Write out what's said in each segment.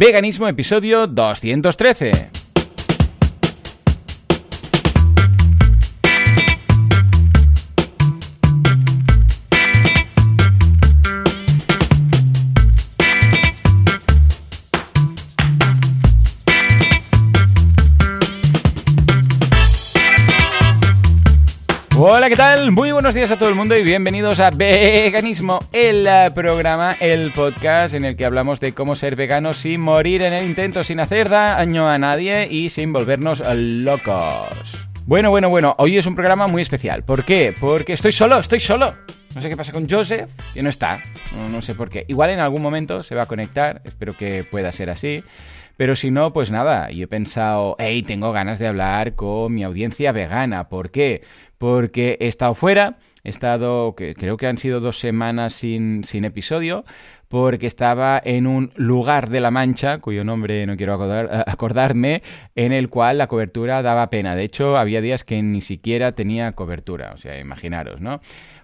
Veganismo, episodio 213. ¿Qué tal? Muy buenos días a todo el mundo y bienvenidos a Veganismo, el eh, programa, el podcast en el que hablamos de cómo ser veganos sin morir en el intento, sin hacer daño a nadie y sin volvernos locos. Bueno, bueno, bueno, hoy es un programa muy especial. ¿Por qué? Porque estoy solo, estoy solo. No sé qué pasa con Joseph, que no está. No sé por qué. Igual en algún momento se va a conectar, espero que pueda ser así. Pero si no, pues nada, yo he pensado, hey, tengo ganas de hablar con mi audiencia vegana. ¿Por qué? Porque he estado fuera, he estado, creo que han sido dos semanas sin, sin episodio, porque estaba en un lugar de la Mancha, cuyo nombre no quiero acordarme, en el cual la cobertura daba pena. De hecho, había días que ni siquiera tenía cobertura, o sea, imaginaros, ¿no?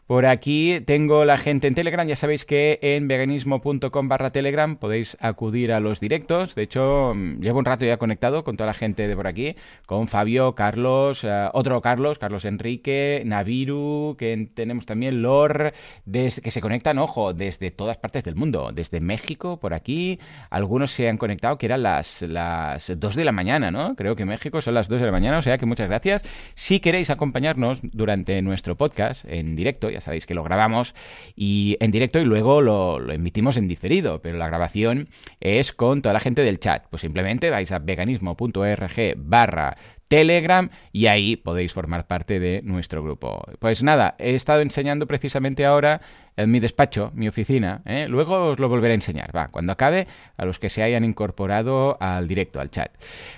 Por aquí tengo la gente en Telegram. Ya sabéis que en veganismo.com barra Telegram podéis acudir a los directos. De hecho, mm, llevo un rato ya conectado con toda la gente de por aquí. Con Fabio, Carlos, eh, otro Carlos, Carlos Enrique, Naviru, que tenemos también Lor, que se conectan, ojo, desde todas partes del mundo. Desde México, por aquí. Algunos se han conectado que eran las, las 2 de la mañana, ¿no? Creo que México son las 2 de la mañana. O sea que muchas gracias. Si queréis acompañarnos durante nuestro podcast en directo, ya sabéis que lo grabamos y en directo y luego lo, emitimos en diferido, pero la grabación es con toda la gente del chat. Pues simplemente vais a veganismo.org barra Telegram y ahí podéis formar parte de nuestro grupo. Pues nada, he estado enseñando precisamente ahora en mi despacho, mi oficina. ¿eh? Luego os lo volveré a enseñar, va, cuando acabe, a los que se hayan incorporado al directo, al chat.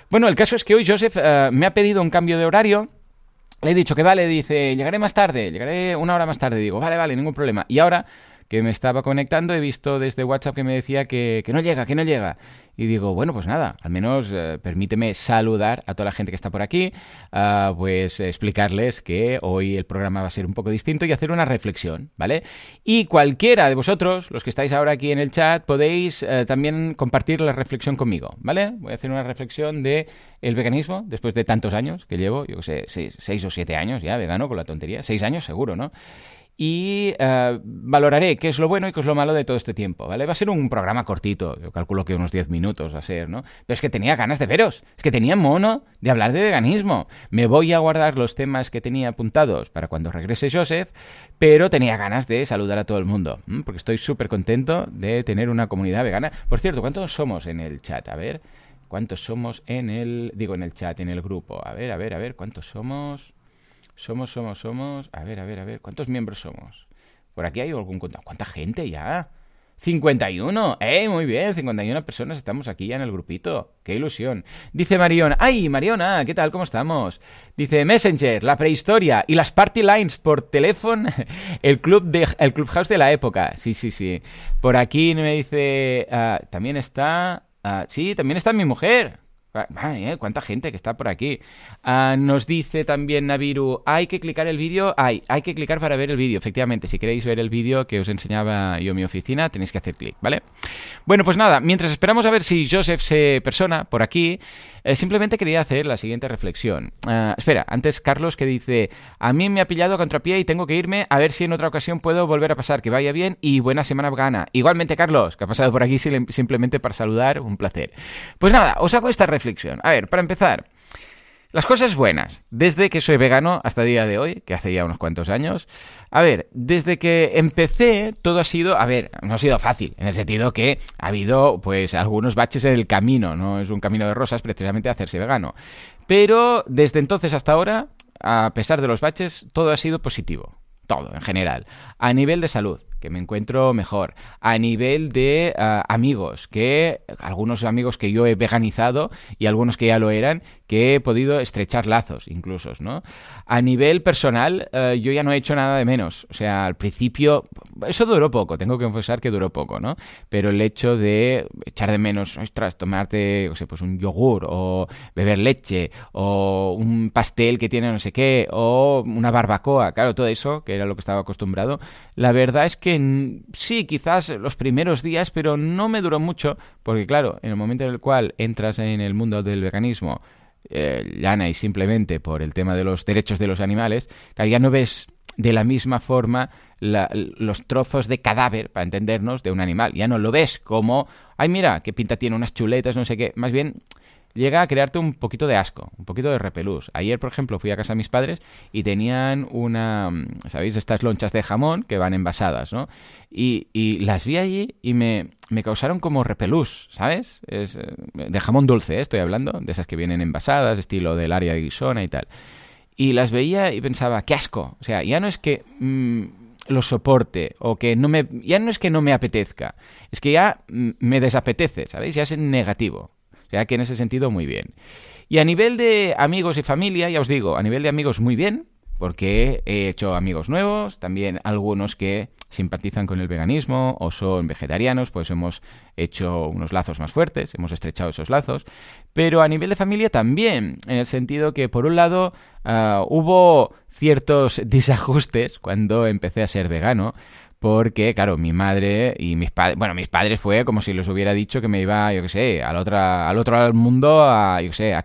Bueno, el caso es que hoy Joseph eh, me ha pedido un cambio de horario le he dicho que vale, dice, llegaré más tarde, llegaré una hora más tarde. Digo, vale, vale, ningún problema. Y ahora que me estaba conectando, he visto desde WhatsApp que me decía que, no llega, que no llega. Y digo, bueno, pues nada, al menos eh, permíteme saludar a toda la gente que está por aquí, uh, pues explicarles que hoy el programa va a ser un poco distinto y hacer una reflexión, ¿vale? Y cualquiera de vosotros, los que estáis ahora aquí en el chat, podéis eh, también compartir la reflexión conmigo, ¿vale? Voy a hacer una reflexión de el veganismo, después de tantos años que llevo, yo que sé, seis, seis o siete años ya vegano con la tontería, seis años seguro, ¿no? Y eh, valoraré qué es lo bueno y qué es lo malo de todo este tiempo, ¿vale? Va a ser un programa cortito, yo calculo que unos 10 minutos va a ser, ¿no? Pero es que tenía ganas de veros, es que tenía mono de hablar de veganismo. Me voy a guardar los temas que tenía apuntados para cuando regrese Joseph, pero tenía ganas de saludar a todo el mundo, porque estoy súper contento de tener una comunidad vegana. Por cierto, ¿cuántos somos en el chat? A ver, ¿cuántos somos en el, digo, en el chat, en el grupo? A ver, a ver, a ver, ¿cuántos somos? Somos, somos, somos. A ver, a ver, a ver. ¿Cuántos miembros somos? Por aquí hay algún contacto. ¿Cuánta gente ya? 51. ¡Eh! Muy bien, 51 personas estamos aquí ya en el grupito. ¡Qué ilusión! Dice Mariona. ¡Ay, Mariona! ¿Qué tal? ¿Cómo estamos? Dice Messenger, la prehistoria y las party lines por teléfono. El club de, el clubhouse de la época. Sí, sí, sí. Por aquí me dice. Ah, también está. Ah, sí, también está mi mujer. Cuánta gente que está por aquí. Ah, nos dice también Naviru, hay que clicar el vídeo. Hay, hay que clicar para ver el vídeo. Efectivamente, si queréis ver el vídeo que os enseñaba yo en mi oficina, tenéis que hacer clic, ¿vale? Bueno, pues nada, mientras esperamos a ver si Joseph se persona por aquí, eh, simplemente quería hacer la siguiente reflexión. Ah, espera, antes Carlos que dice, a mí me ha pillado a contrapié y tengo que irme a ver si en otra ocasión puedo volver a pasar. Que vaya bien y buena semana gana. Igualmente Carlos, que ha pasado por aquí simplemente para saludar, un placer. Pues nada, os hago esta reflexión. A ver, para empezar. Las cosas buenas, desde que soy vegano hasta el día de hoy, que hace ya unos cuantos años, a ver, desde que empecé todo ha sido, a ver, no ha sido fácil, en el sentido que ha habido pues algunos baches en el camino, no es un camino de rosas precisamente hacerse vegano. Pero desde entonces hasta ahora, a pesar de los baches, todo ha sido positivo, todo en general, a nivel de salud, que me encuentro mejor. A nivel de ah, amigos, que algunos amigos que yo he veganizado y algunos que ya lo eran, que he podido estrechar lazos incluso, ¿no? A nivel personal, eh, yo ya no he hecho nada de menos. O sea, al principio, eso duró poco, tengo que confesar que duró poco, ¿no? Pero el hecho de echar de menos, ostras, tomarte, o sea, pues un yogur, o beber leche, o un pastel que tiene no sé qué, o una barbacoa, claro, todo eso, que era lo que estaba acostumbrado, la verdad es que sí, quizás los primeros días, pero no me duró mucho, porque claro, en el momento en el cual entras en el mundo del veganismo, eh, llana y simplemente por el tema de los derechos de los animales, ya no ves de la misma forma los trozos de cadáver, para entendernos, de un animal. Ya no lo ves como, ay, mira, qué pinta tiene unas chuletas, no sé qué. Más bien llega a crearte un poquito de asco, un poquito de repelús. Ayer, por ejemplo, fui a casa de mis padres y tenían una, ¿sabéis? Estas lonchas de jamón que van envasadas, ¿no? Y, y las vi allí y me, me causaron como repelús, ¿sabes? Es, eh, de jamón dulce, ¿eh? estoy hablando, de esas que vienen envasadas, estilo del área de Guisona y tal. Y las veía y pensaba, qué asco. O sea, ya no es que... Mm, lo soporte o que no me ya no es que no me apetezca, es que ya mm, me desapetece, ¿sabéis? Ya es negativo. O sea que en ese sentido muy bien. Y a nivel de amigos y familia, ya os digo, a nivel de amigos muy bien, porque he hecho amigos nuevos, también algunos que simpatizan con el veganismo o son vegetarianos, pues hemos hecho unos lazos más fuertes, hemos estrechado esos lazos, pero a nivel de familia también, en el sentido que por un lado ah, hubo ciertos desajustes cuando empecé a ser vegano, porque, claro, mi madre y mis padres, bueno, mis padres fue como si les hubiera dicho que me iba, yo qué sé, al, otra, al otro mundo a, yo qué sé, a,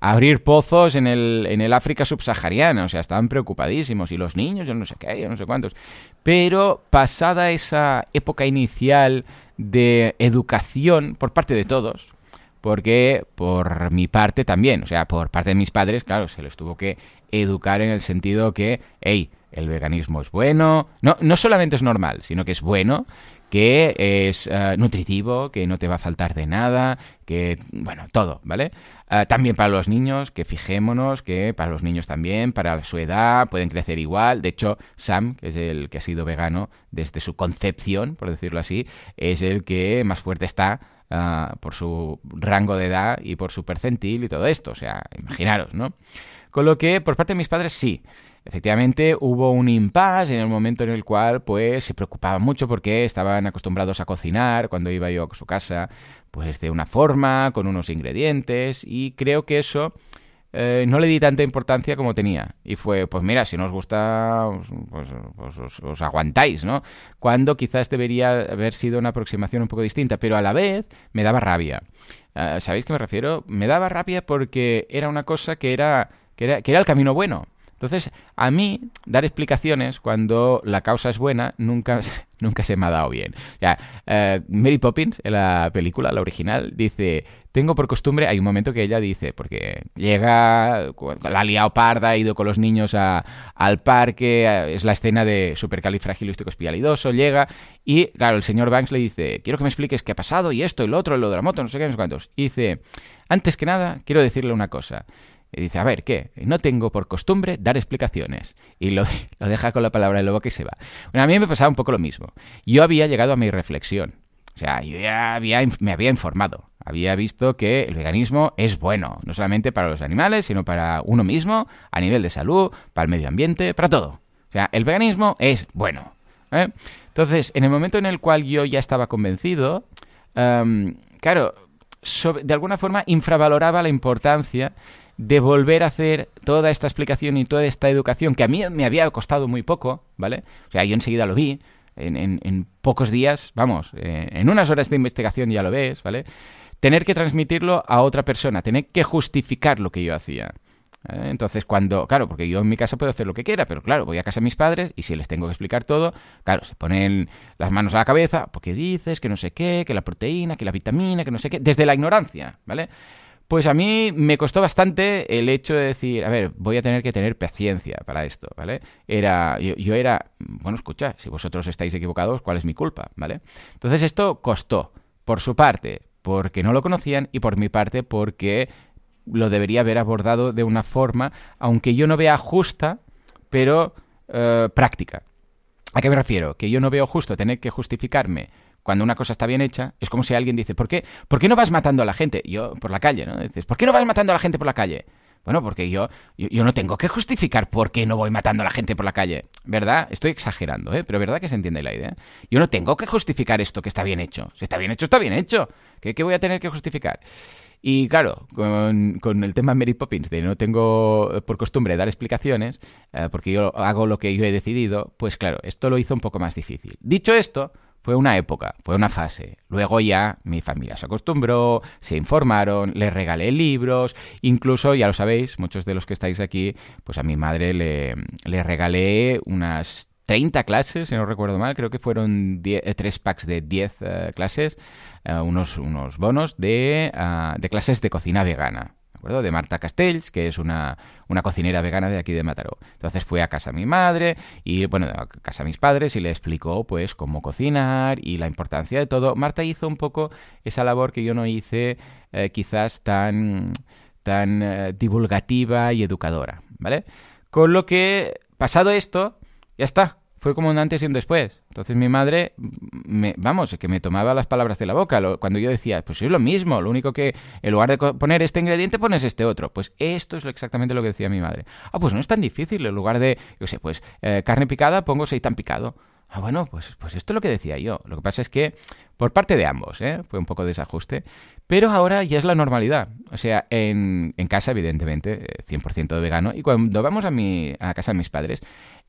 abrir pozos en el, en el África subsahariana, o sea, estaban preocupadísimos, y los niños, yo no sé qué, yo no sé cuántos. Pero pasada esa época inicial de educación por parte de todos, porque por mi parte también, o sea, por parte de mis padres, claro, se les tuvo que educar en el sentido que, hey, el veganismo es bueno, no, no solamente es normal, sino que es bueno, que es eh, nutritivo, que no te va a faltar de nada, que, bueno, todo, ¿vale? Eh, también para los niños, que fijémonos que para los niños también, para su edad, pueden crecer igual. De hecho, Sam, que es el que ha sido vegano desde su concepción, por decirlo así, es el que más fuerte está eh, por su rango de edad y por su percentil y todo esto. O sea, imaginaros, ¿no? Con lo que, por parte de mis padres, sí. Efectivamente, hubo un impasse en el momento en el cual, pues, se preocupaban mucho porque estaban acostumbrados a cocinar cuando iba yo a su casa, pues, de una forma, con unos ingredientes, y creo que eso eh, no le di tanta importancia como tenía. Y fue, pues mira, si no os gusta, pues, os, aguantáis, ¿no? Cuando quizás debería haber sido una aproximación un poco distinta, pero a la vez me daba rabia. Eh, ¿Sabéis qué me refiero? Me daba rabia porque era una cosa que era, que era, que era el camino bueno. Entonces, a mí, dar explicaciones cuando la causa es buena nunca, nunca se me ha dado bien. Eh, Mary Poppins, en la película, la original, dice, tengo por costumbre, hay un momento que ella dice, porque llega, la ha liado parda, ha ido con los niños al parque, es la escena de supercalifragilístico espialidoso, llega y, claro, el señor Banks le dice, quiero que me expliques qué ha pasado y esto y lo otro, y lo de la moto, no sé qué, no sé cuántos. Y dice, antes que nada, quiero decirle una cosa. Y dice, a ver, ¿qué? No tengo por costumbre dar explicaciones. Y lo, lo deja con la palabra de lobo que se va. Bueno, a mí me pasaba un poco lo mismo. Yo había llegado a mi reflexión. O sea, yo ya había, me había informado. Había visto que el veganismo es bueno, no solamente para los animales, sino para uno mismo, a nivel de salud, para el medio ambiente, para todo. O sea, el veganismo es bueno. ¿eh? Entonces, en el momento en el cual yo ya estaba convencido, em, claro, de alguna forma infravaloraba la importancia de volver a hacer toda esta explicación y toda esta educación que a mí me había costado muy poco, ¿vale? O sea, yo enseguida lo vi, en, en, pocos días, vamos, eh, en unas horas de investigación ya lo ves, ¿vale? Tener que transmitirlo a otra persona, tener que justificar lo que yo hacía. ¿eh? Entonces, cuando, claro, porque yo en mi casa puedo hacer lo que quiera, pero claro, voy a casa de mis padres y si les tengo que explicar todo, claro, se ponen las manos a la cabeza, porque dices que no sé qué, que la proteína, que la vitamina, que no sé qué, desde la ignorancia, ¿vale? Pues a mí me costó bastante el hecho de decir, a ver, voy a tener que tener paciencia para esto, ¿vale? Era, yo, era, bueno, escucha, si vosotros estáis equivocados, ¿cuál es mi culpa, ¿vale? Entonces esto costó, por su parte, porque no lo conocían y por mi parte porque lo debería haber abordado de una forma, aunque yo no vea justa, pero eh, práctica. ¿A qué me refiero? Que yo no veo justo tener que justificarme cuando una cosa está bien hecha, es como si alguien dice, ¿por qué, ¿por qué no vas matando a la gente? Yo, por la calle, ¿no? Dices, ¿por qué no vas matando a la gente por la calle? Bueno, porque yo, yo, no tengo que justificar por qué no voy matando a la gente por la calle, ¿verdad? Estoy exagerando, ¿eh? Pero ¿verdad que se entiende la idea? Yo no tengo que justificar esto que está bien hecho. Si está bien hecho, está bien hecho. ¿Qué, qué voy a tener que justificar? Y claro, con, con, el tema Mary Poppins, de no tengo por costumbre dar explicaciones, eh, porque yo hago lo que yo he decidido, pues claro, esto lo hizo un poco más difícil. Dicho esto, fue una época, fue una fase. Luego ya mi familia se acostumbró, se informaron, le regalé libros, incluso, ya lo sabéis, muchos de los que estáis aquí, pues a mi madre le, le regalé unas 30 clases, si no recuerdo mal, creo que fueron 3 eh, packs de 10 eh, clases, eh, unos, unos bonos de, ah, de clases de cocina vegana de Marta Castells, que es una, una, cocinera vegana de aquí de Mataró. Entonces fue a casa mi madre y, bueno, a casa mis padres y le explicó, pues, cómo cocinar y la importancia de todo. Marta hizo un poco esa labor que yo no hice eh, quizás tan, tan eh, divulgativa y educadora, ¿vale? Con lo que, pasado esto, ya está fue como un antes y un después. Entonces mi madre, me, vamos, que me tomaba las palabras de la boca. cuando yo decía, pues es lo mismo, lo único que en lugar de poner este ingrediente pones este otro. Pues esto es exactamente lo que decía mi madre. Ah, pues no es tan difícil. En lugar de, yo sé, pues eh, carne picada pongo seitan picado. Ah, bueno, pues, pues esto es lo que decía yo. Lo que pasa es que por parte de ambos, ¿eh? fue un poco desajuste. Pero ahora ya es la normalidad. O sea, en, en casa, evidentemente, 100% eh, de vegano. Y cuando vamos a, mi, a casa de mis padres,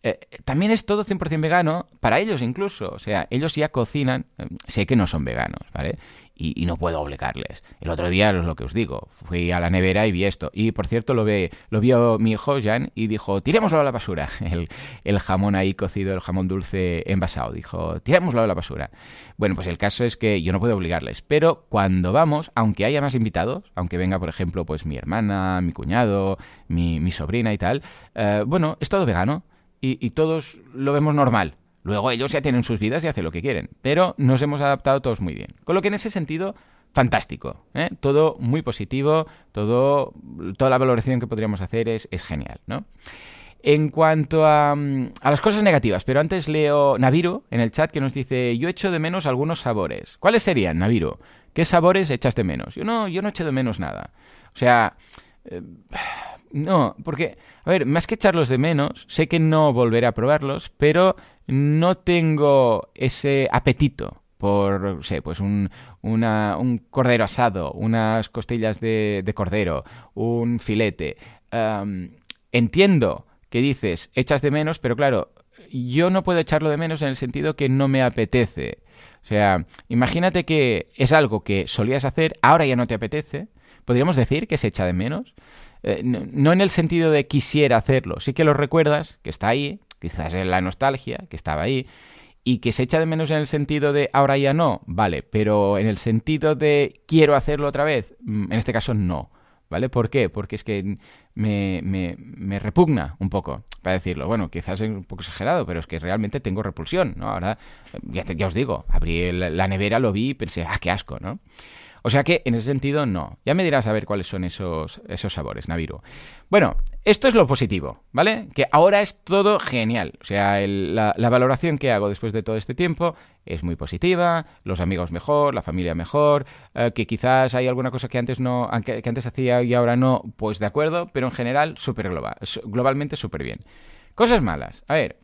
eh, también es todo 100% vegano, para ellos incluso. O sea, ellos ya cocinan, eh, sé que no son veganos, ¿vale? Y, no puedo obligarles. El otro día es lo que os digo, fui a la nevera y vi esto. Y por cierto, lo, ve, lo vio mi hijo Jan y dijo, tirémoslo a la basura. El, jamón ahí cocido, el jamón dulce envasado. Dijo, tirémoslo a la basura. Bueno, pues el caso es que yo no puedo obligarles. Pero cuando vamos, aunque haya más invitados, aunque venga, por ejemplo, pues mi hermana, mi cuñado, mi, mi sobrina y tal, eh, bueno, es todo vegano y, todos lo vemos normal. Luego ellos ya tienen sus vidas y hacen lo que quieren, pero nos hemos adaptado todos muy bien. Con lo que en ese sentido, fantástico. ¿eh? Todo muy positivo, todo, toda la valoración que podríamos hacer es, es genial, ¿no? En cuanto a, a, las cosas negativas, pero antes leo Naviru en el chat que nos dice, yo echo de menos algunos sabores. ¿Cuáles serían, Naviru? ¿Qué sabores echas de menos? Yo no, yo no echo de menos nada. O sea, eh, no, porque, a ver, más que echarlos de menos, sé que no volveré a probarlos, pero no tengo ese apetito por, sé, pues un, una, un cordero asado, unas costillas de, de cordero, un filete. entiendo que dices, echas de menos, pero claro, yo no puedo echarlo de menos en el sentido que no me apetece. O sea, imagínate que es algo que solías hacer, ahora ya no te apetece. ¿Podríamos decir que se echa de menos? Eh, no, en el sentido de quisiera hacerlo, sí que lo recuerdas, que está ahí, quizás es la nostalgia, que estaba ahí, y que se echa de menos en el sentido de ahora ya no, vale, pero en el sentido de quiero hacerlo otra vez, mm, en este caso no. ¿Vale? ¿Por qué? Porque es que me, me, me, repugna un poco, para decirlo. Bueno, quizás es un poco exagerado, pero es que realmente tengo repulsión, ¿no? Ahora, ya, ya os digo, abrí la nevera, lo vi y pensé, ah, qué asco, ¿no? O sea que en ese sentido no. Ya me dirás a ver cuáles son esos, esos sabores, Naviru. Bueno, esto es lo positivo, ¿vale? Que ahora es todo genial. O sea, la, valoración que hago después de todo este tiempo es muy positiva, los amigos mejor, la familia mejor, eh, que quizás hay alguna cosa que antes no, que, antes hacía y ahora no, pues de acuerdo, pero en general súper global, globalmente súper bien. Cosas malas. A ver,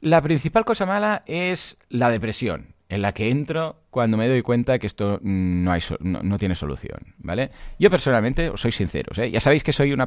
la principal cosa mala es la depresión en la que entro cuando me doy cuenta que esto no, hay no, tiene solución, ¿vale? Yo personalmente, os soy sincero, ¿eh? ya sabéis que soy una,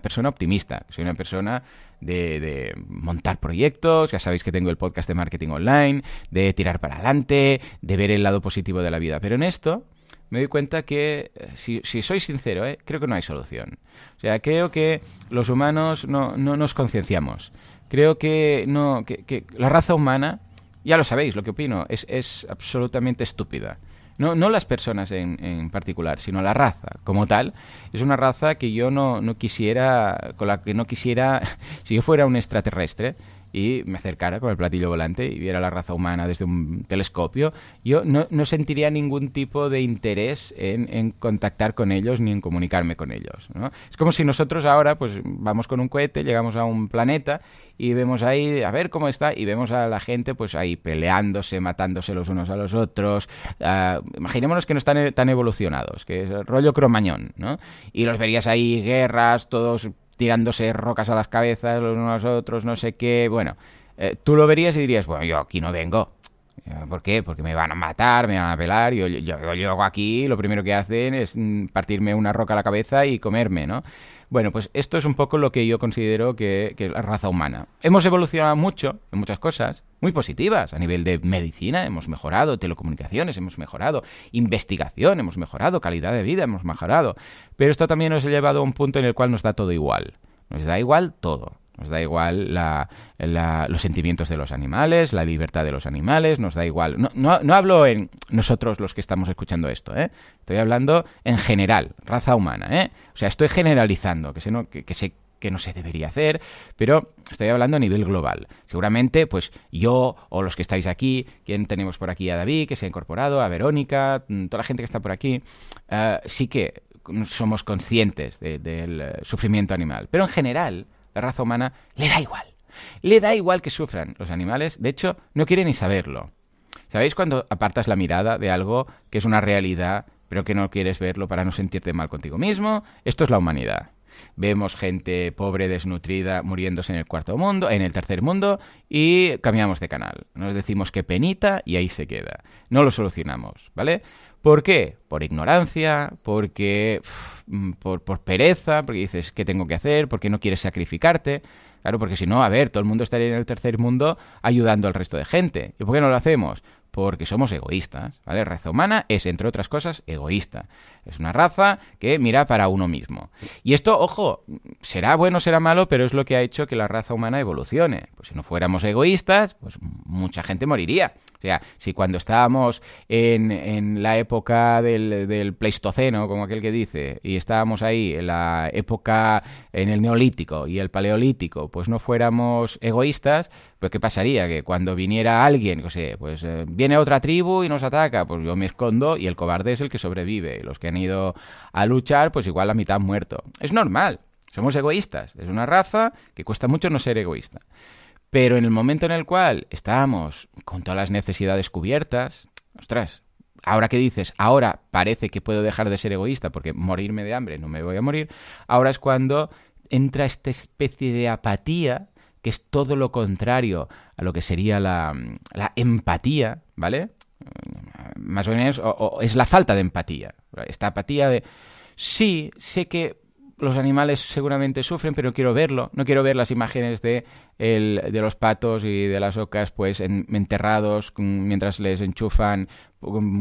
persona optimista, soy una persona de, montar proyectos, ya sabéis que tengo el podcast de marketing online, de tirar para adelante, de ver el lado positivo de la vida, pero en esto me doy cuenta que, eh, si, soy sincero, ¿eh? creo que no hay solución. O sea, creo que los humanos no, nos concienciamos. Creo que, no, que la raza humana ya lo sabéis, lo que opino, es, es absolutamente estúpida. No, no las personas en, en, particular, sino la raza como tal. Es una raza que yo no, no quisiera, con la que no quisiera, si yo fuera un extraterrestre y me acercara con el platillo volante y viera la raza humana desde un telescopio, yo no, sentiría ningún tipo de interés en, contactar con ellos ni en comunicarme con ellos. Es como si nosotros ahora pues vamos con un cohete, llegamos a un planeta y vemos ahí, a ver cómo está, y vemos a la gente pues ahí peleándose, matándose los unos a los otros. Uh, imaginémonos que no están tan evolucionados, que es el rollo cromañón, ¿no? Y los verías ahí, guerras, todos tirándose rocas a las cabezas los unos a los otros, no sé qué. Bueno, eh, tú lo verías y dirías, bueno, yo aquí no vengo. ¿Por qué? Porque me van a matar, me van a pelar. Yo, yo, yo, yo aquí lo primero que hacen es mm, partirme una roca a la cabeza y comerme, ¿no? Bueno, pues esto es un poco lo que yo considero que, es la raza humana. Hemos evolucionado mucho en muchas cosas, muy positivas, a nivel de medicina hemos mejorado, telecomunicaciones hemos mejorado, investigación hemos mejorado, calidad de vida hemos mejorado, pero esto también nos ha llevado a un punto en el cual nos da todo igual. Nos da igual todo. Nos da igual los sentimientos de los animales, la libertad de los animales, nos da igual. No, no, hablo en nosotros los que estamos escuchando esto, ¿eh? Estoy hablando en general, raza humana, ¿eh? O sea, estoy generalizando, que sé, no, que, que no se debería hacer, pero estoy hablando a nivel global. Seguramente, pues yo o los que estáis aquí, quien tenemos por aquí a David, que se ha incorporado, a Verónica, mm, toda la gente que está por aquí, eh, sí que somos conscientes del eh, sufrimiento animal. Pero en general, raza humana le da igual. Le da igual que sufran los animales. De hecho, no quiere ni saberlo. ¿Sabéis cuando apartas la mirada de algo que es una realidad, pero que no quieres verlo para no sentirte mal contigo mismo? Esto es la humanidad. Vemos gente pobre, desnutrida, muriéndose en el cuarto mundo, en el tercer mundo, y cambiamos de canal. Nos decimos que penita y ahí se queda. No lo solucionamos, ¿vale? ¿Por qué? Por ignorancia, porque mm, por, pereza, porque dices qué tengo que hacer, porque no quieres sacrificarte. Claro, porque si no, a ver, todo el mundo estaría en el tercer mundo ayudando al resto de gente. ¿Y por qué no lo hacemos? Porque somos egoístas, ¿vale? Raza humana es, entre otras cosas, egoísta. Es una raza que mira para uno mismo. Y esto, ojo, será bueno, será malo, pero es lo que ha hecho que la raza humana evolucione. Pues si no fuéramos egoístas, pues mucha gente moriría. O sea, si cuando estábamos en, en la época del, del, Pleistoceno, como aquel que dice, y estábamos ahí en la época en el Neolítico y el Paleolítico, pues no fuéramos egoístas, pues ¿qué pasaría? Que cuando viniera alguien, no sé, pues eh, viene otra tribu y nos ataca, pues yo me escondo y el cobarde es el que sobrevive. Los que han ido a luchar, pues igual la mitad han muerto. Es normal, somos egoístas, es una raza que cuesta mucho no ser egoísta. Pero en el momento en el cual estábamos con todas las necesidades cubiertas, ostras, ahora que dices, ahora parece que puedo dejar de ser egoísta porque morirme de hambre no me voy a morir, ahora es cuando entra esta especie de apatía que es todo lo contrario a lo que sería la, empatía, ¿vale? Más o menos, es la falta de empatía. Esta apatía de, sí, sé que los animales seguramente sufren, pero quiero verlo. No quiero ver las imágenes de, los patos y de las ocas pues enterrados mientras les enchufan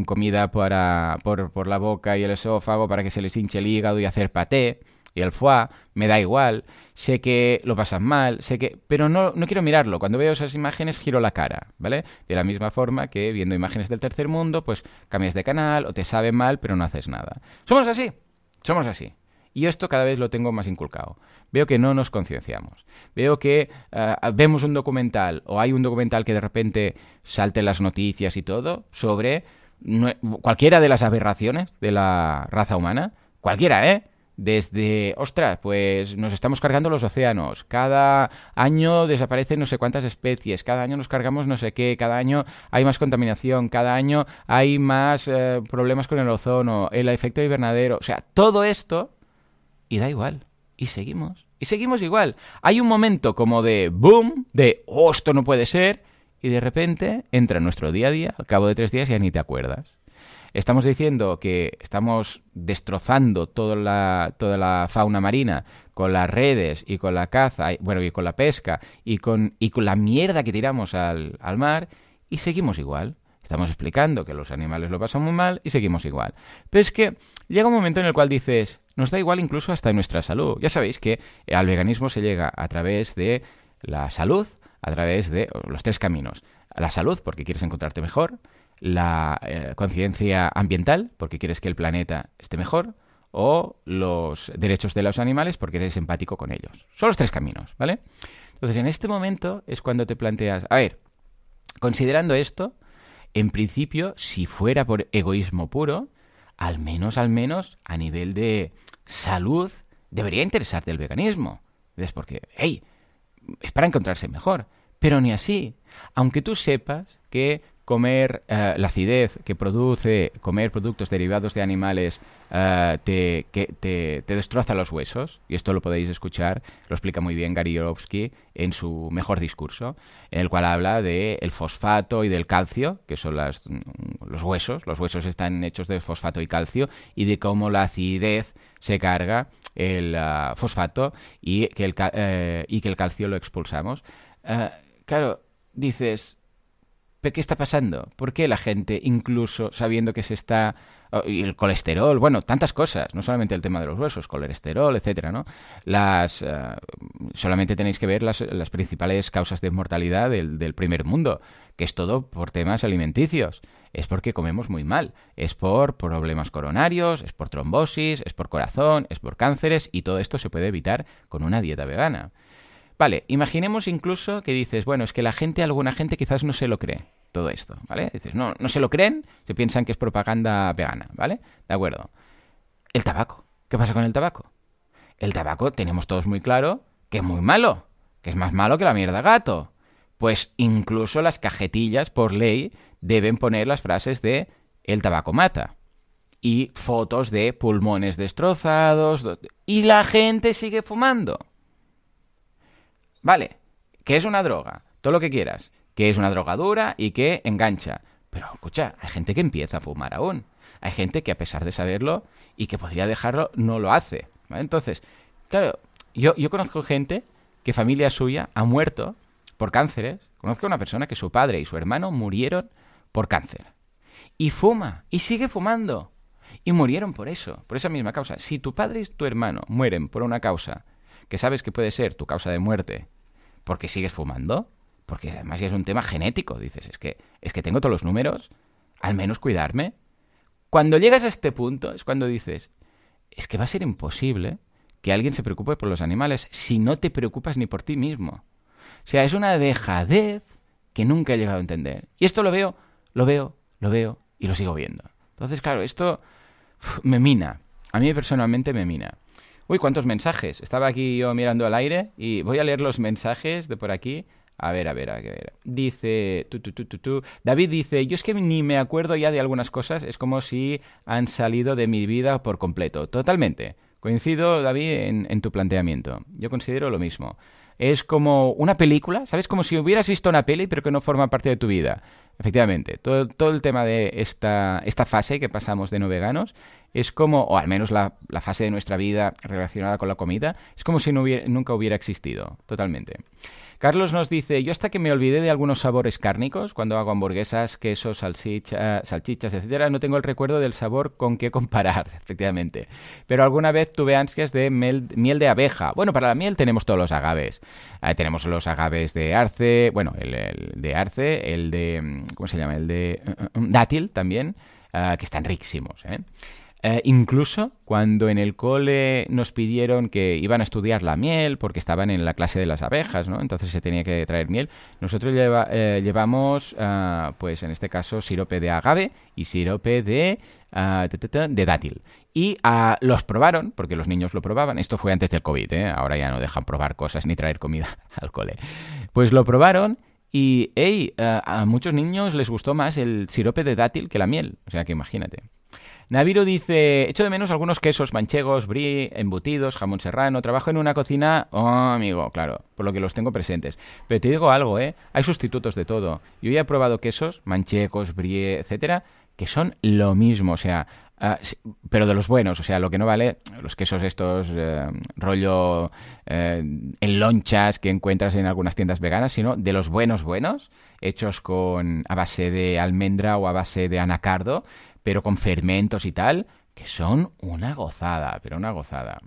comida para, por, por, la boca y el esófago para que se les hinche el hígado y hacer paté y el foie. Me da igual. Sé que lo pasan mal, sé que... Pero no, no quiero mirarlo. Cuando veo esas imágenes giro la cara, ¿vale? De la misma forma que viendo imágenes del tercer mundo, pues cambias de canal o te sabe mal, pero no haces nada. Somos así. Somos así. Y esto cada vez lo tengo más inculcado. Veo que no nos concienciamos. Veo que eh, vemos un documental o hay un documental que de repente salte las noticias y todo sobre cualquiera de las aberraciones de la raza humana. Cualquiera, ¿eh? Desde, ostras, pues nos estamos cargando los océanos, cada año desaparecen no sé cuántas especies, cada año nos cargamos no sé qué, cada año hay más contaminación, cada año hay más eh, problemas con el ozono, el efecto invernadero, o sea, todo esto y da igual. Y seguimos. Y seguimos igual. Hay un momento como de boom, de, oh, esto no puede ser, y de repente entra en nuestro día a día, al cabo de tres días ya ni te acuerdas. Estamos diciendo que estamos destrozando toda la, toda la fauna marina con las redes y con la caza, bueno, y con la pesca y con, y con la mierda que tiramos al, al mar, y seguimos igual. Estamos explicando que los animales lo pasan muy mal y seguimos igual. Pero es que llega un momento en el cual dices, nos da igual incluso hasta nuestra salud. Ya sabéis que al veganismo se llega a través de la salud, a través de los tres caminos. La salud, porque quieres encontrarte mejor, la eh, conciencia ambiental, porque quieres que el planeta esté mejor, o los derechos de los animales, porque eres empático con ellos. Son los tres caminos, ¿vale? Entonces, en este momento es cuando te planteas, a ver, considerando esto, en principio, si fuera por egoísmo puro, al menos, al menos, a nivel de salud, debería interesarte el veganismo. Es porque, hey, es para encontrarse mejor. Pero ni así. Aunque tú sepas que comer eh, la acidez que produce comer productos derivados de animales eh, te, que, te, destroza los huesos, y esto lo podéis escuchar, lo explica muy bien Gary Yorovsky en su mejor discurso, en el cual habla del el fosfato y del calcio, que son las, mm, los huesos, los huesos están hechos de fosfato y calcio, y de cómo la acidez se carga el ah, fosfato y que el, eh, y que el calcio lo expulsamos. claro, dices, ¿qué está pasando? ¿Por qué la gente, incluso sabiendo que se está... Oh, y el colesterol, bueno, tantas cosas, no solamente el tema de los huesos, colesterol, etcétera, ¿no? Las... Eh, solamente tenéis que ver las, principales causas de mortalidad del, del primer mundo, que es todo por temas alimenticios es porque comemos muy mal. Es por problemas coronarios, es por trombosis, es por corazón, es por cánceres y todo esto se puede evitar con una dieta vegana. Vale, imaginemos incluso que dices, bueno, es que la gente, alguna gente quizás no se lo cree todo esto, ¿vale? Dices, no, no se lo creen, se piensan que es propaganda vegana, ¿vale? De acuerdo. El tabaco. ¿Qué pasa con el tabaco? El tabaco tenemos todos muy claro que es muy malo, que es más malo que la mierda gato. Pues incluso las cajetillas, por ley, deben poner las frases de el tabaco mata. Y fotos de pulmones destrozados. Y la gente sigue fumando. Vale, que es una droga, todo lo que quieras, que es una drogadura y que engancha. Pero escucha, hay gente que empieza a fumar aún. Hay gente que a pesar de saberlo y que podría dejarlo, no lo hace. Entonces, claro, yo, yo conozco gente que familia suya ha muerto por cánceres. Conozco a una persona que su padre y su hermano murieron por cáncer. Y fuma, y sigue fumando. Y murieron por eso, por esa misma causa. Si tu padre y tu hermano mueren por una causa que sabes que puede ser tu causa de muerte porque sigues fumando, porque además ya es un tema genético, dices, es que, es que tengo todos los números, al menos cuidarme. Cuando llegas a este punto es cuando dices, es que va a ser imposible que alguien se preocupe por los animales si no te preocupas ni por ti mismo. O sea, es una dejadez que nunca he llegado a entender. Y esto lo veo, lo veo, lo veo y lo sigo viendo. Entonces, claro, esto me mina. A mí personalmente me mina. Uy, cuántos mensajes. Estaba aquí yo mirando al aire y voy a leer los mensajes de por aquí. A ver, a ver, a ver. Dice, David dice, yo es que ni me acuerdo ya de algunas cosas, es como si han salido de mi vida por completo. Totalmente. Coincido, David, en, tu planteamiento. Yo considero lo mismo. Es como una película, ¿sabes? Como si hubieras visto una peli pero que no forma parte de tu vida. Efectivamente, todo, el tema de esta, fase que pasamos de no veganos es como, o al menos la, fase de nuestra vida relacionada con la comida, es como si nunca hubiera existido, totalmente. Carlos nos dice, yo hasta que me olvidé de algunos sabores cárnicos, cuando hago hamburguesas, quesos, salchicha, salchichas, etcétera, no tengo el recuerdo del sabor con qué comparar, efectivamente. Pero alguna vez tuve ansias de miel, de abeja. Bueno, para la miel tenemos todos los agaves. tenemos los agaves de arce, bueno, el, de arce, el de, ¿cómo se llama? El de uh, um, dátil también, ah, que están riquísimos, ¿eh? Eh, incluso cuando en el cole nos pidieron que iban a estudiar la miel porque estaban en la clase de las abejas, ¿no? Entonces se tenía que traer miel. Nosotros eh, llevamos, ah, pues en este caso, sirope de agave y sirope de, ah, de dátil. Y ah, los probaron, porque los niños lo probaban. Esto fue antes del COVID, ¿eh? Ahora ya no dejan probar cosas ni traer comida al cole. Pues lo probaron y, hey, a muchos niños les gustó más el sirope de dátil que la miel. O sea que imagínate. Naviro dice, echo de menos algunos quesos manchegos, brie, embutidos, jamón serrano. Trabajo en una cocina... Oh, amigo, claro, por lo que los tengo presentes. Pero te digo algo, ¿eh? Hay sustitutos de todo. Yo ya he probado quesos, manchegos, brie, etcétera, que son lo mismo, o sea... Ah, pero de los buenos, o sea, lo que no vale, los quesos estos, eh, rollo eh, en lonchas que encuentras en algunas tiendas veganas, sino de los buenos buenos, hechos con a base de almendra o a base de anacardo, pero con fermentos y tal, que son una gozada, pero una gozada.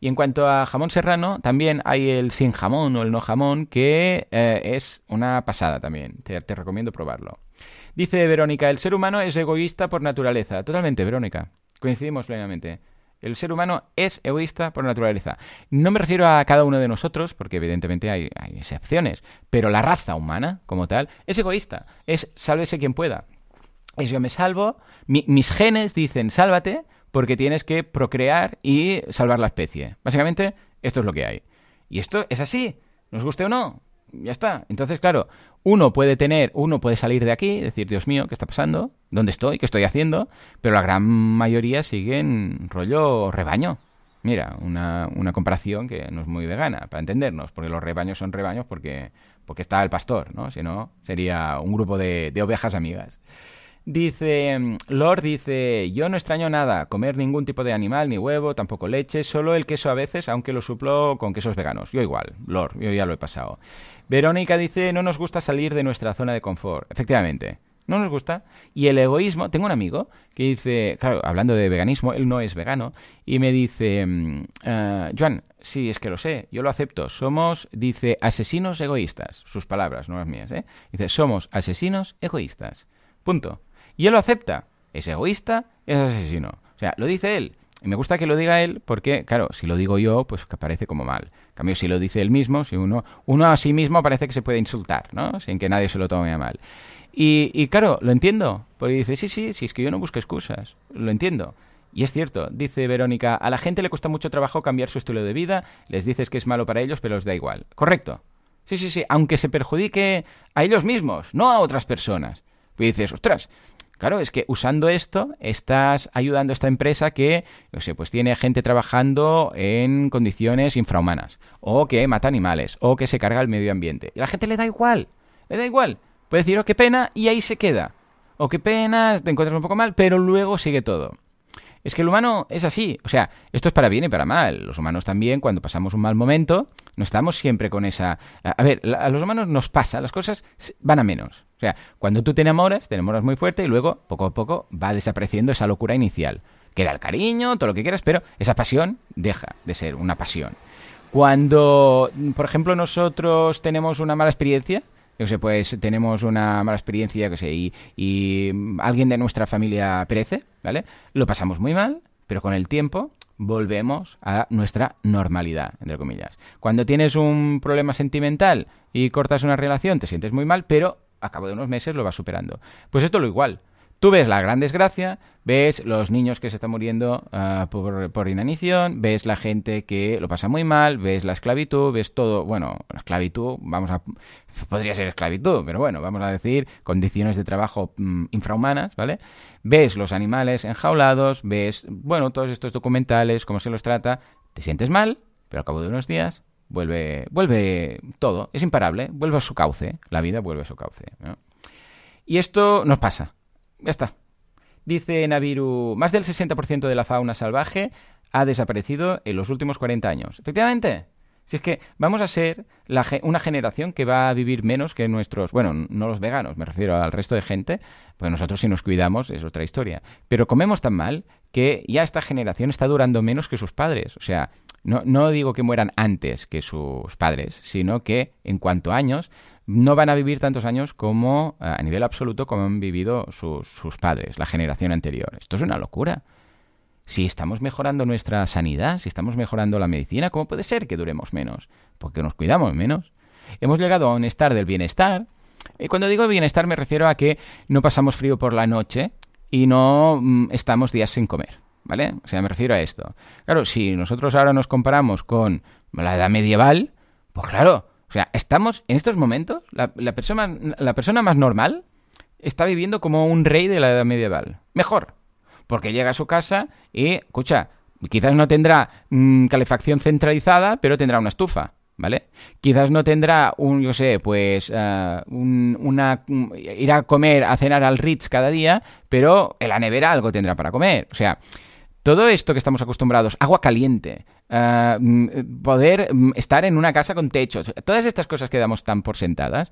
Y en cuanto a jamón serrano, también hay el sin jamón o el no jamón, que eh, es una pasada también. Te, te, recomiendo probarlo. Dice Verónica, el ser humano es egoísta por naturaleza. Totalmente, Verónica. Coincidimos plenamente. El ser humano es egoísta por naturaleza. No me refiero a cada uno de nosotros, porque evidentemente hay, excepciones, pero la raza humana, como tal, es egoísta. Es sálvese quien pueda. Es yo me salvo, mis genes dicen sálvate porque tienes que procrear y salvar la especie. Básicamente, esto es lo que hay. Y esto es así, nos guste o no, ya está. Entonces, claro, uno puede tener, uno puede salir de aquí, decir, Dios mío, ¿qué está pasando? ¿Dónde estoy? ¿Qué estoy haciendo? Pero la gran mayoría siguen rollo rebaño. Mira, una, una comparación que no es muy vegana, para entendernos, porque los rebaños son rebaños porque, porque está el pastor, ¿no? Si no, sería un grupo de, de ovejas amigas. Dice, Lord dice, yo no extraño nada, comer ningún tipo de animal, ni huevo, tampoco leche, solo el queso a veces, aunque lo suplo con quesos veganos. Yo igual, Lord, yo ya lo he pasado. Verónica dice, no nos gusta salir de nuestra zona de confort. Efectivamente, no nos gusta. Y el egoísmo, tengo un amigo que dice, claro, hablando de veganismo, él no es vegano, y me dice, uh, Joan, sí, es que lo sé, yo lo acepto, somos, dice, asesinos egoístas, sus palabras, no las mías, ¿eh? Dice, somos asesinos egoístas. Punto. Y él lo acepta. Es egoísta, es asesino. O sea, lo dice él. Y me gusta que lo diga él porque, claro, si lo digo yo, pues que parece como mal. En cambio, si lo dice él mismo, si uno, uno a sí mismo parece que se puede insultar, ¿no? Sin que nadie se lo tome a mal. Y, y claro, lo entiendo. Porque dice, sí, sí, sí, es que yo no busco excusas. Lo entiendo. Y es cierto, dice Verónica, a la gente le cuesta mucho trabajo cambiar su estilo de vida, les dices que es malo para ellos, pero les da igual. Correcto. Sí, sí, sí, aunque se perjudique a ellos mismos, no a otras personas. Y dices, ostras, Claro, es que usando esto estás ayudando a esta empresa que, no sé, pues tiene gente trabajando en condiciones infrahumanas, o que mata animales, o que se carga el medio ambiente. Y a la gente le da igual, le da igual. Puede decir, oh, qué pena, y ahí se queda. O qué pena, te encuentras un poco mal, pero luego sigue todo. Es que el humano es así. O sea, esto es para bien y para mal. Los humanos también, cuando pasamos un mal momento, no estamos siempre con esa... A ver, a los humanos nos pasa, las cosas van a menos. O sea, cuando tú te enamoras, te enamoras muy fuerte y luego, poco a poco, va desapareciendo esa locura inicial. Queda el cariño, todo lo que quieras, pero esa pasión deja de ser una pasión. Cuando, por ejemplo, nosotros tenemos una mala experiencia, yo sé, pues tenemos una mala experiencia, que sé, y, alguien de nuestra familia perece, ¿vale? Lo pasamos muy mal, pero con el tiempo volvemos a nuestra normalidad, entre comillas. Cuando tienes un problema sentimental y cortas una relación, te sientes muy mal, pero a cabo de unos meses lo vas superando. Pues esto es lo igual. Tú ves la gran desgracia, ves los niños que se están muriendo ah, por, por, inanición, ves la gente que lo pasa muy mal, ves la esclavitud, ves todo, bueno, la esclavitud, vamos a, podría ser esclavitud, pero bueno, vamos a decir condiciones de trabajo mm, infrahumanas, ¿vale? Ves los animales enjaulados, ves, bueno, todos estos documentales, cómo se los trata, te sientes mal, pero al cabo de unos días vuelve, vuelve todo, es imparable, vuelve a su cauce, la vida vuelve a su cauce. Y esto nos pasa ya está. Dice Naviru, más del 60% de la fauna salvaje ha desaparecido en los últimos 40 años. Efectivamente. Si es que vamos a ser una generación que va a vivir menos que nuestros, bueno, no los veganos, me refiero al resto de gente, pues nosotros si nos cuidamos es otra historia. Pero comemos tan mal que ya esta generación está durando menos que sus padres. O sea, no, no digo que mueran antes que sus padres, sino que en cuanto a años no van a vivir tantos años como a nivel absoluto como han vivido sus, sus padres, la generación anterior. Esto es una locura. Si estamos mejorando nuestra sanidad, si estamos mejorando la medicina, ¿cómo puede ser que duremos menos? Porque nos cuidamos menos. Hemos llegado a un estar del bienestar. Y cuando digo bienestar me refiero a que no pasamos frío por la noche y no mm, estamos días sin comer. ¿Vale? O sea, me refiero a esto. Claro, si nosotros ahora nos comparamos con la edad medieval, pues claro, o sea, estamos en estos momentos, la, persona, la persona más normal está viviendo como un rey de la edad medieval. Mejor. Porque llega a su casa y, escucha, quizás no tendrá mm, calefacción centralizada, pero tendrá una estufa. ¿Vale? Quizás no tendrá un, yo sé, pues, uh, un, una, ir a comer, a cenar al Ritz cada día, pero en la nevera algo tendrá para comer. O sea, todo esto que estamos acostumbrados, agua caliente, eh, mm, poder mm, estar en una casa con techo, todas estas cosas que damos tan por sentadas,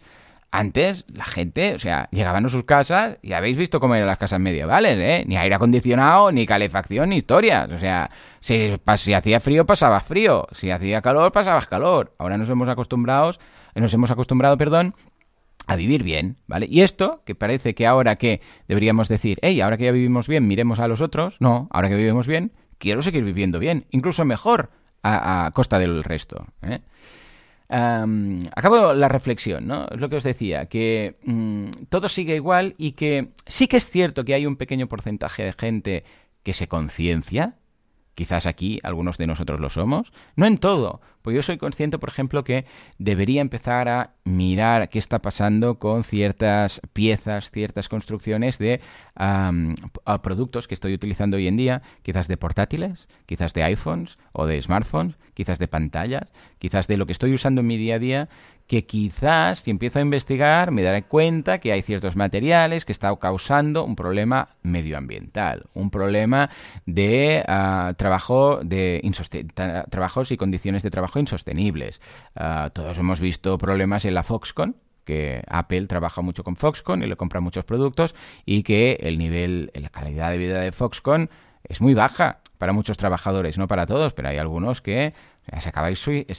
antes la gente, o sea, llegaban a sus casas y habéis visto cómo eran las casas medievales, ¿eh? Ni aire acondicionado, ni calefacción, ni historias. O sea, si, si hacía frío, pasaba frío. Si hacía calor, pasabas calor. Ahora nos hemos acostumbrado, nos hemos acostumbrado, perdón, a vivir bien, ¿vale? Y esto, que parece que ahora que deberíamos decir, hey, ahora que ya vivimos bien, miremos a los otros, no, ahora que vivimos bien, quiero seguir viviendo bien, incluso mejor a, costa del resto. ¿eh? Acabo la reflexión, ¿no? Es lo que os decía, que mm, todo sigue igual y que sí que es cierto que hay un pequeño porcentaje de gente que se conciencia, Quizás aquí algunos de nosotros lo somos. No en todo. Pues yo soy consciente, por ejemplo, que debería empezar a mirar qué está pasando con ciertas piezas, ciertas construcciones de productos que estoy utilizando hoy en día, quizás de portátiles, quizás de iPhones o de smartphones, quizás de pantallas, quizás de lo que estoy usando en mi día a día, que quizás si empiezo a investigar me daré cuenta que hay ciertos materiales que están causando un problema medioambiental, un problema de ah, trabajo de trabajos y condiciones de trabajo insostenibles. Ah, todos hemos visto problemas en la Foxconn, que Apple trabaja mucho con Foxconn y le compra muchos productos y que el nivel, la calidad de vida de Foxconn es muy baja para muchos trabajadores, no para todos, pero hay algunos que se,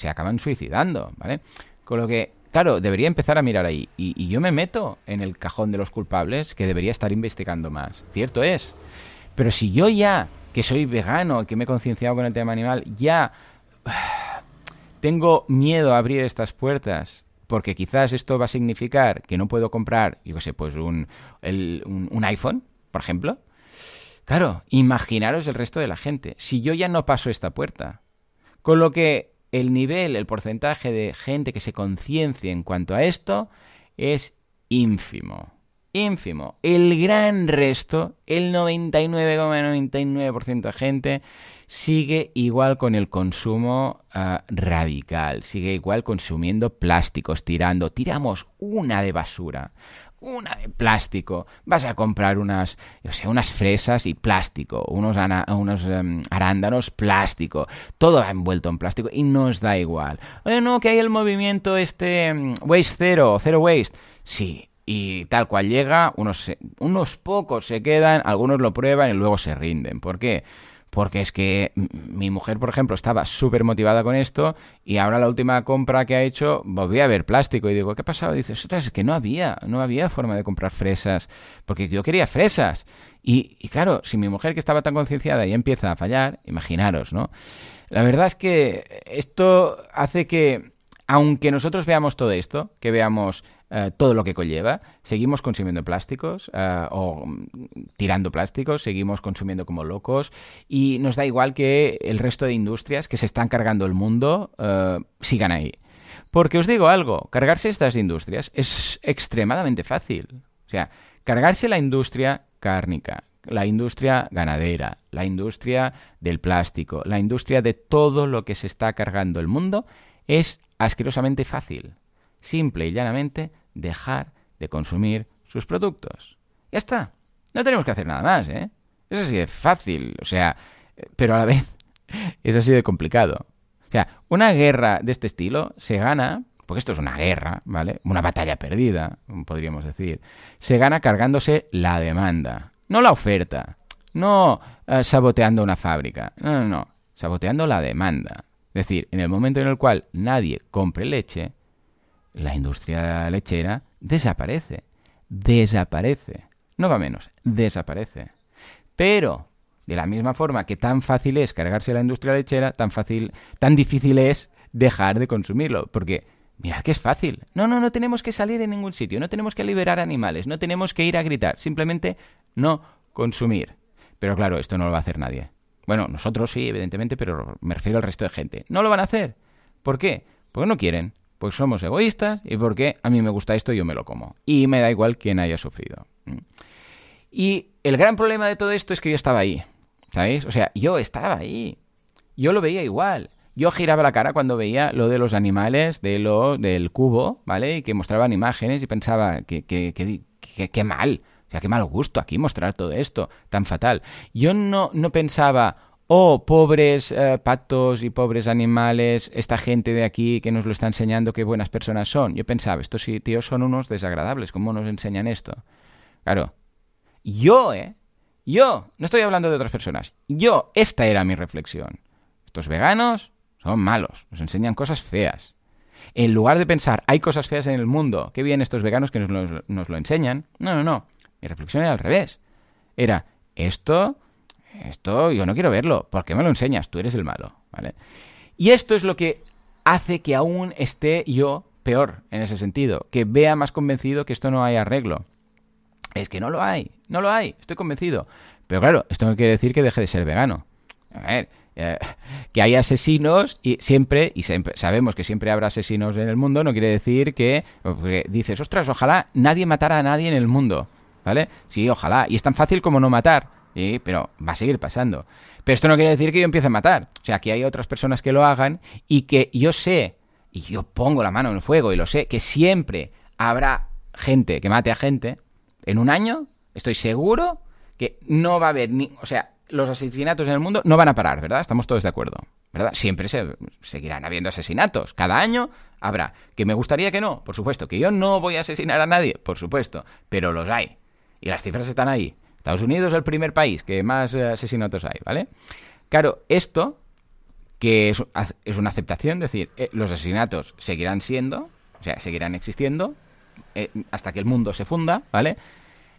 acaban suicidando, ¿vale? Con lo que, claro, debería empezar a mirar ahí. Y, yo me meto en el cajón de los culpables que debería estar investigando más. Cierto es. Pero si yo ya, que soy vegano, que me he concienciado con el tema animal, ya tengo miedo a abrir estas puertas porque quizás esto va a significar que no puedo comprar, yo qué sé, pues un, un, iPhone, por ejemplo. Claro, imaginaros el resto de la gente. Si yo ya no paso esta puerta, con lo que el nivel, el porcentaje de gente que se conciencie en cuanto a esto es ínfimo. Ínfimo. El gran resto, el 99,99% de gente, sigue igual con el consumo ah, radical. Sigue igual consumiendo plásticos, tirando. Tiramos una de basura una de plástico. Vas a comprar unas, yo sé, unas fresas y plástico, unos, unos em, arándanos plástico, todo envuelto en plástico y nos da igual. Bueno, que hay el movimiento este em, waste zero, zero waste. Sí, y tal cual llega, unos, unos pocos se quedan, algunos lo prueban y luego se rinden. ¿Por qué? Porque es que mi mujer, por ejemplo, estaba súper motivada con esto y ahora la última compra que ha hecho volví a ver plástico y digo, ¿qué ha pasado? Y dice, es que no había, no había forma de comprar fresas, porque yo quería fresas. Y, y claro, si mi mujer que estaba tan concienciada ya empieza a fallar, imaginaros, ¿no? La verdad es que esto hace que, aunque nosotros veamos todo esto, que veamos eh, todo lo que conlleva. Seguimos consumiendo plásticos eh, o mm, tirando plásticos, seguimos consumiendo como locos y nos da igual que el resto de industrias que se están cargando el mundo eh, sigan ahí. Porque os digo algo, cargarse estas industrias es extremadamente fácil. O sea, cargarse la industria cárnica, la industria ganadera, la industria del plástico, la industria de todo lo que se está cargando el mundo es asquerosamente fácil. Simple y llanamente dejar de consumir sus productos. Ya está. No tenemos que hacer nada más, ¿eh? Es así de fácil, o sea, pero a la vez es así de complicado. O sea, una guerra de este estilo se gana, porque esto es una guerra, ¿vale? Una batalla perdida, podríamos decir. Se gana cargándose la demanda, no la oferta, no eh, saboteando una fábrica, no, no, no, saboteando la demanda. Es decir, en el momento en el cual nadie compre leche, la industria lechera desaparece. Desaparece. No va menos, desaparece. Pero, de la misma forma que tan fácil es cargarse la industria lechera, tan fácil, tan difícil es dejar de consumirlo. Porque, mirad que es fácil. No, no, no tenemos que salir de ningún sitio, no tenemos que liberar animales, no tenemos que ir a gritar, simplemente no consumir. Pero claro, esto no lo va a hacer nadie. Bueno, nosotros sí, evidentemente, pero me refiero al resto de gente. No lo van a hacer. ¿Por qué? Porque no quieren pues somos egoístas y porque a mí me gusta esto y yo me lo como. Y me da igual quién haya sufrido. Y el gran problema de todo esto es que yo estaba ahí. ¿Sabéis? O sea, yo estaba ahí. Yo lo veía igual. Yo giraba la cara cuando veía lo de los animales, de lo del cubo, ¿vale? Y que mostraban imágenes y pensaba que, que mal. O sea, qué mal gusto aquí mostrar todo esto tan fatal. Yo no, no pensaba, oh, pobres eh, patos y pobres animales, esta gente de aquí que nos lo está enseñando qué buenas personas son. Yo pensaba, estos tíos son unos desagradables, ¿cómo nos enseñan esto? Claro, yo, ¿eh? Yo, no estoy hablando de otras personas, yo, esta era mi reflexión. Estos veganos son malos, nos enseñan cosas feas. En lugar de pensar, hay cosas feas en el mundo, qué bien estos veganos que nos, nos lo enseñan. No, no, no. Mi reflexión era al revés. Era, esto Esto yo no quiero verlo. ¿Por qué me lo enseñas? Tú eres el malo, ¿vale? Y esto es lo que hace que aún esté yo peor en ese sentido, que vea más convencido que esto no hay arreglo. Es que no lo hay, no lo hay, estoy convencido. Pero claro, esto no quiere decir que deje de ser vegano. A ver, eh, que hay asesinos y siempre, y sabemos que siempre habrá asesinos en el mundo, no quiere decir que, dices, ostras, ojalá nadie matara a nadie en el mundo, ¿vale? Sí, ojalá, y es tan fácil como no matar, pero va a seguir pasando. Pero esto no quiere decir que yo empiece a matar, o sea, que hay otras personas que lo hagan y que yo sé, y yo pongo la mano en el fuego y lo sé, que siempre habrá gente que mate a gente, en un año, estoy seguro que no va a haber ni, o sea, los asesinatos en el mundo no van a parar, ¿verdad? Estamos todos de acuerdo, ¿verdad? Siempre se, seguirán habiendo asesinatos, cada año habrá. Que me gustaría que no, por supuesto, que yo no voy a asesinar a nadie, por supuesto, pero los hay. Y las cifras están ahí. Estados Unidos es el primer país que más eh, asesinatos hay, ¿vale? Claro, esto, que es, una aceptación, es decir, eh, los asesinatos seguirán siendo, o sea, seguirán existiendo eh, hasta que el mundo se funda, ¿vale?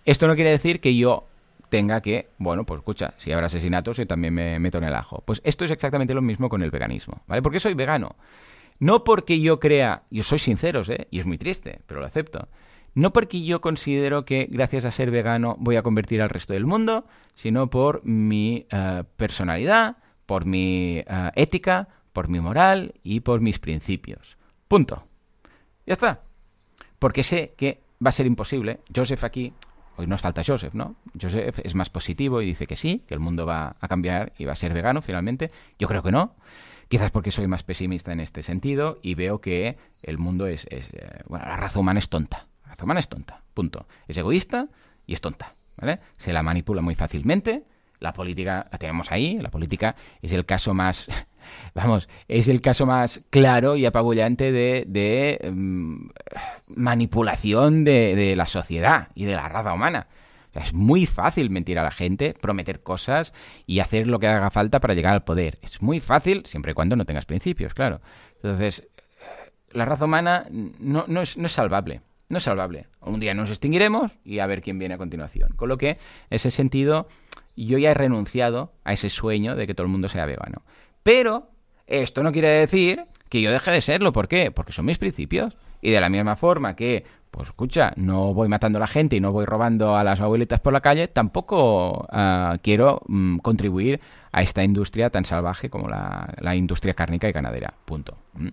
Esto no quiere decir que yo tenga que, bueno, pues escucha, si habrá asesinatos, yo también me meto en el ajo. Pues esto es exactamente lo mismo con el veganismo, ¿vale? ¿Por qué soy vegano? No porque yo crea, yo soy sincero, ¿eh? Y es muy triste, pero lo acepto. No porque yo considero que gracias a ser vegano voy a convertir al resto del mundo, sino por mi eh, personalidad, por mi eh, ética, por mi moral y por mis principios. Punto. Ya está. Porque sé que va a ser imposible. Joseph aquí Hoy nos falta Joseph, ¿no? Joseph es más positivo y dice que sí, que el mundo va a cambiar y va a ser vegano finalmente. Yo creo que no. Quizás porque soy más pesimista en este sentido y veo que el mundo es, eh, bueno, la raza humana es tonta. Humana es tonta, punto. Es egoísta y es tonta, ¿vale? Se la manipula muy fácilmente. La política la tenemos ahí. La política es el caso más vamos, es el caso más claro y apabullante de, mm, manipulación de, la sociedad y de la raza humana. es muy fácil mentir a la gente, prometer cosas y hacer lo que haga falta para llegar al poder. Es muy fácil, siempre y cuando no tengas principios, claro. Entonces, la raza humana no es salvable. No es salvable. Un día nos extinguiremos y a ver quién viene a continuación. Con lo que, en ese sentido, yo ya he renunciado a ese sueño de que todo el mundo sea vegano. Pero esto no quiere decir que yo deje de serlo. ¿Por qué? Porque son mis principios. Y de la misma forma que, pues escucha, no voy matando a la gente y no voy robando a las abuelitas por la calle, tampoco ah, quiero mm, contribuir a esta industria tan salvaje como la, industria cárnica y ganadera. Punto. Mm.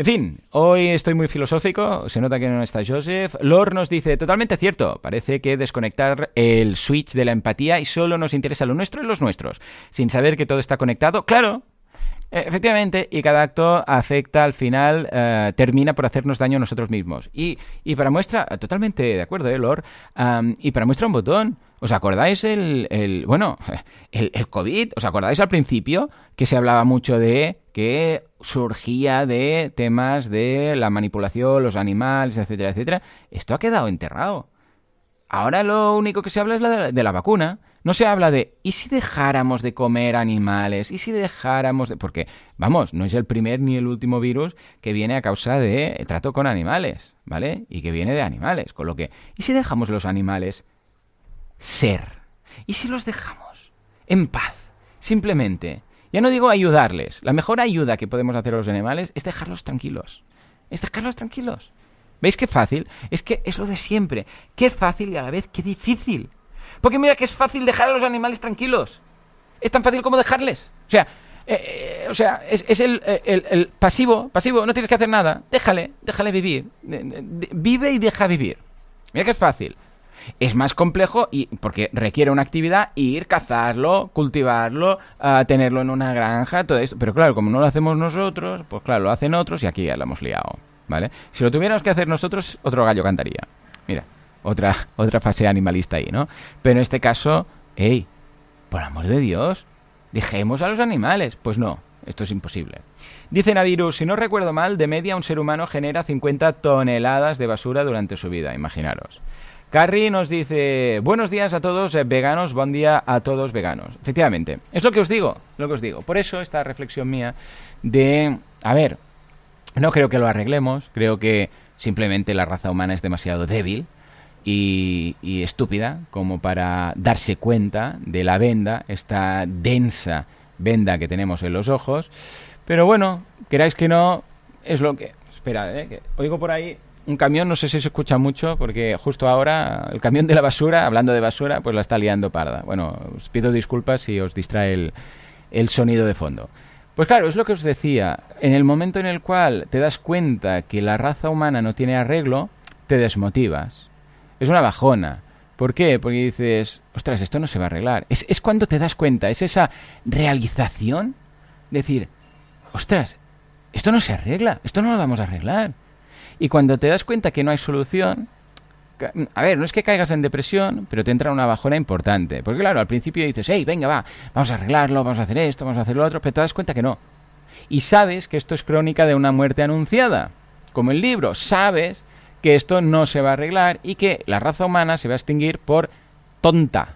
En fin, hoy estoy muy filosófico, se nota que no está Joseph. Lor nos dice, totalmente cierto, parece que desconectar el switch de la empatía y solo nos interesa lo nuestro y los nuestros, sin saber que todo está conectado. Claro, Efectivamente, y cada acto afecta al final, eh, termina por hacernos daño a nosotros mismos. Y, y para muestra, totalmente de acuerdo, ¿eh, Lord? y para muestra un botón. ¿Os acordáis el, el bueno, el, el, COVID? ¿Os acordáis al principio que se hablaba mucho de que surgía de temas de la manipulación, los animales, etcétera, etcétera? Esto ha quedado enterrado. Ahora lo único que se habla es la de la vacuna. No se habla de, ¿y si dejáramos de comer animales? ¿Y si dejáramos de...? Porque, vamos, no es el primer ni el último virus que viene a causa de trato con animales, ¿vale? Y que viene de animales. Con lo que, ¿y si dejamos los animales ser? ¿Y si los dejamos en paz? Simplemente. Ya no digo ayudarles. La mejor ayuda que podemos hacer a los animales es dejarlos tranquilos. Es dejarlos tranquilos. ¿Veis qué fácil? Es que es lo de siempre. Qué fácil y a la vez qué difícil. Porque mira que es fácil dejar a los animales tranquilos. Es tan fácil como dejarles. O sea, eh, eh, o sea es, el, el, pasivo, pasivo, no tienes que hacer nada. Déjale, déjale vivir. Vive y deja vivir. Mira que es fácil. Es más complejo y porque requiere una actividad ir, cazarlo, cultivarlo, tenerlo en una granja, todo esto. Pero claro, como no lo hacemos nosotros, pues claro, lo hacen otros y aquí ya lo hemos liado. ¿Vale? Si lo tuviéramos que hacer nosotros, otro gallo cantaría. Mira otra, otra fase animalista ahí, ¿no? Pero en este caso, hey, por amor de Dios, dejemos a los animales. Pues no, esto es imposible. Dice Naviru, si no recuerdo mal, de media un ser humano genera 50 toneladas de basura durante su vida, imaginaros. Carrie nos dice, buenos días a todos eh, veganos, buen día a todos veganos. Efectivamente, es lo que os digo, lo que os digo. Por eso esta reflexión mía de, a ver, no creo que lo arreglemos, creo que simplemente la raza humana es demasiado débil y, estúpida como para darse cuenta de la venda, esta densa venda que tenemos en los ojos. Pero bueno, queráis que no, es lo que... Espera, ¿eh? que oigo por ahí un camión, no sé si se escucha mucho, porque justo ahora el camión de la basura, hablando de basura, pues la está liando parda. Bueno, os pido disculpas si os distrae el, el sonido de fondo. Pues claro, es lo que os decía, en el momento en el cual te das cuenta que la raza humana no tiene arreglo, te desmotivas. Es una bajona. ¿Por qué? Porque dices, ostras, esto no se va a arreglar. Es, es cuando te das cuenta, es esa realización. Decir, ostras, esto no se arregla, esto no lo vamos a arreglar. Y cuando te das cuenta que no hay solución, a ver, no es que caigas en depresión, pero te entra una bajona importante. Porque claro, al principio dices, hey, venga, va, vamos a arreglarlo, vamos a hacer esto, vamos a hacer lo otro, pero te das cuenta que no. Y sabes que esto es crónica de una muerte anunciada, como el libro. Sabes que esto no se va a arreglar y que la raza humana se va a extinguir por tonta.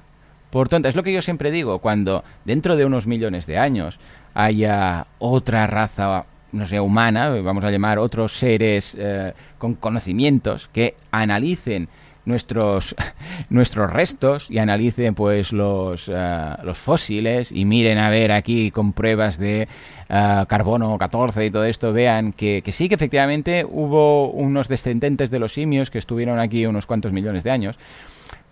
Por tonta. Es lo que yo siempre digo, cuando dentro de unos millones de años haya otra raza no sé, humana, vamos a llamar otros seres eh, con conocimientos que analicen nuestros nuestros restos y analicen pues los, eh, los fósiles y miren a ver aquí con pruebas de eh, carbono 14 y todo esto vean que, que, sí que efectivamente hubo unos descendentes de los simios que estuvieron aquí unos cuantos millones de años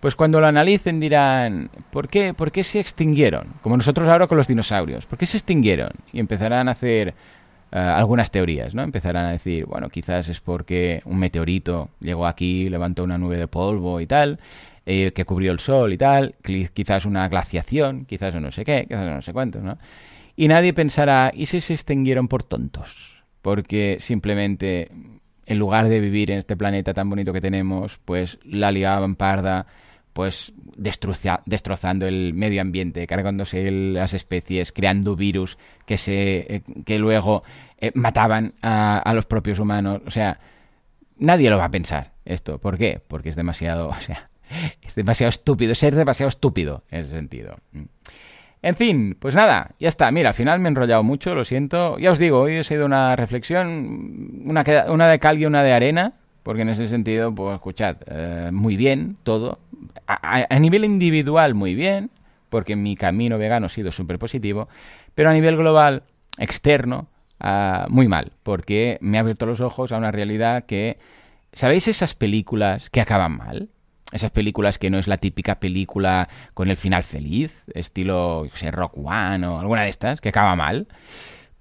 pues cuando lo analicen dirán ¿por qué, ¿por qué se extinguieron? como nosotros ahora con los dinosaurios ¿por qué se extinguieron? y empezarán a hacer eh, algunas teorías, ¿no? Empezarán a decir, bueno, quizás es porque un meteorito llegó aquí, levantó una nube de polvo y tal, eh, que cubrió el sol y tal, quizás una glaciación, quizás no sé qué, quizás no sé cuánto, ¿no? Y nadie pensará, ¿y si se extinguieron por tontos? Porque simplemente, en lugar de vivir en este planeta tan bonito que tenemos, pues la liaban parda, pues destrozando el medio ambiente, cargándose las especies, creando virus que se eh, que luego eh, mataban a, los propios humanos. O sea, nadie lo va a pensar esto. ¿Por qué? Porque es demasiado, o sea, es demasiado estúpido, ser demasiado estúpido en ese sentido. En fin, pues nada, ya está. Mira, al final me he enrollado mucho, lo siento. Ya os digo, hoy ha sido una reflexión, una, una de cal y una de arena, porque en ese sentido, pues escuchad, eh, muy bien todo. A, nivel individual, muy bien, porque mi camino vegano ha sido súper positivo, pero a nivel global, externo, ah, muy mal, porque me ha abierto los ojos a una realidad que, ¿sabéis esas películas que acaban mal? Esas películas que no es la típica película con el final feliz, estilo, sé, Rock One o alguna de estas, que acaba mal.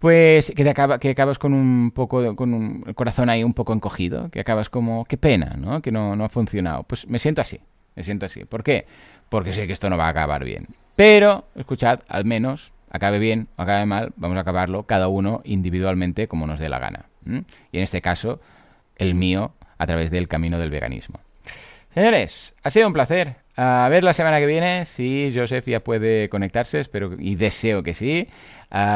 Pues que, te acaba, que acabas con un poco, con un, el corazón ahí un poco encogido, que acabas como, qué pena, ¿no? Que no, no ha funcionado. Pues me siento así, me siento así. ¿Por qué? Porque sé que esto no va a acabar bien. Pero, escuchad, al menos, acabe bien o acabe mal, vamos a acabarlo cada uno individualmente como nos dé la gana. Y en este caso, el mío a través del camino del veganismo. Señores, ha sido un placer. A ver la semana que viene si Joseph ya puede conectarse, espero y deseo que sí.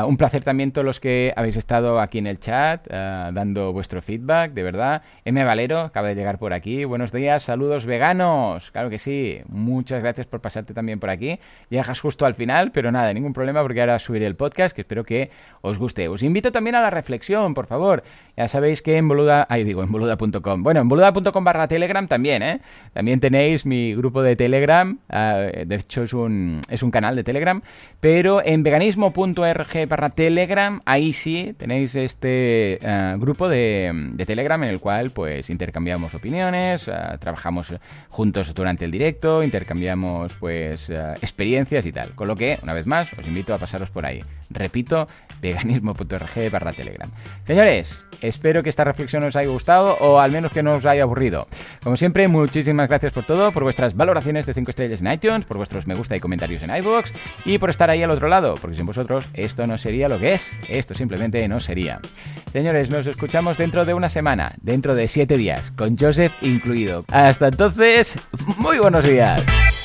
Un placer también todos los que habéis estado aquí en el chat dando vuestro feedback, de verdad. M. Valero acaba de llegar por aquí. Buenos días, saludos veganos. Claro que sí. Muchas gracias por pasarte también por aquí. Llegas justo al final, pero nada, ningún problema porque ahora subiré el podcast que espero que os guste. Os invito también a la reflexión, por favor. Ya sabéis que en boluda, ahí digo, en boluda.com. Bueno, en boluda.com barra Telegram también, ¿eh? También tenéis mi grupo de Telegram. Ah, de hecho, es un, es un canal de Telegram. Pero en veganismo.org barra Telegram, ahí sí tenéis este eh, grupo de, Telegram en el cual pues intercambiamos opiniones, eh, trabajamos juntos durante el directo, intercambiamos pues experiencias y tal. Con lo que, una vez más, os invito a pasaros por ahí. Repito, veganismo.org barra Telegram. Señores, espero que esta reflexión os haya gustado o al menos que no os haya aburrido. Como siempre, muchísimas gracias por todo, por vuestras valoraciones de 5 estrellas en iTunes, por vuestros me gusta y comentarios en iVoox y por estar ahí al otro lado, porque sin vosotros esto no sería lo que es, esto simplemente no sería. Señores, nos escuchamos dentro de una semana, dentro de 7 días, con Joseph incluido. Hasta entonces, muy buenos días.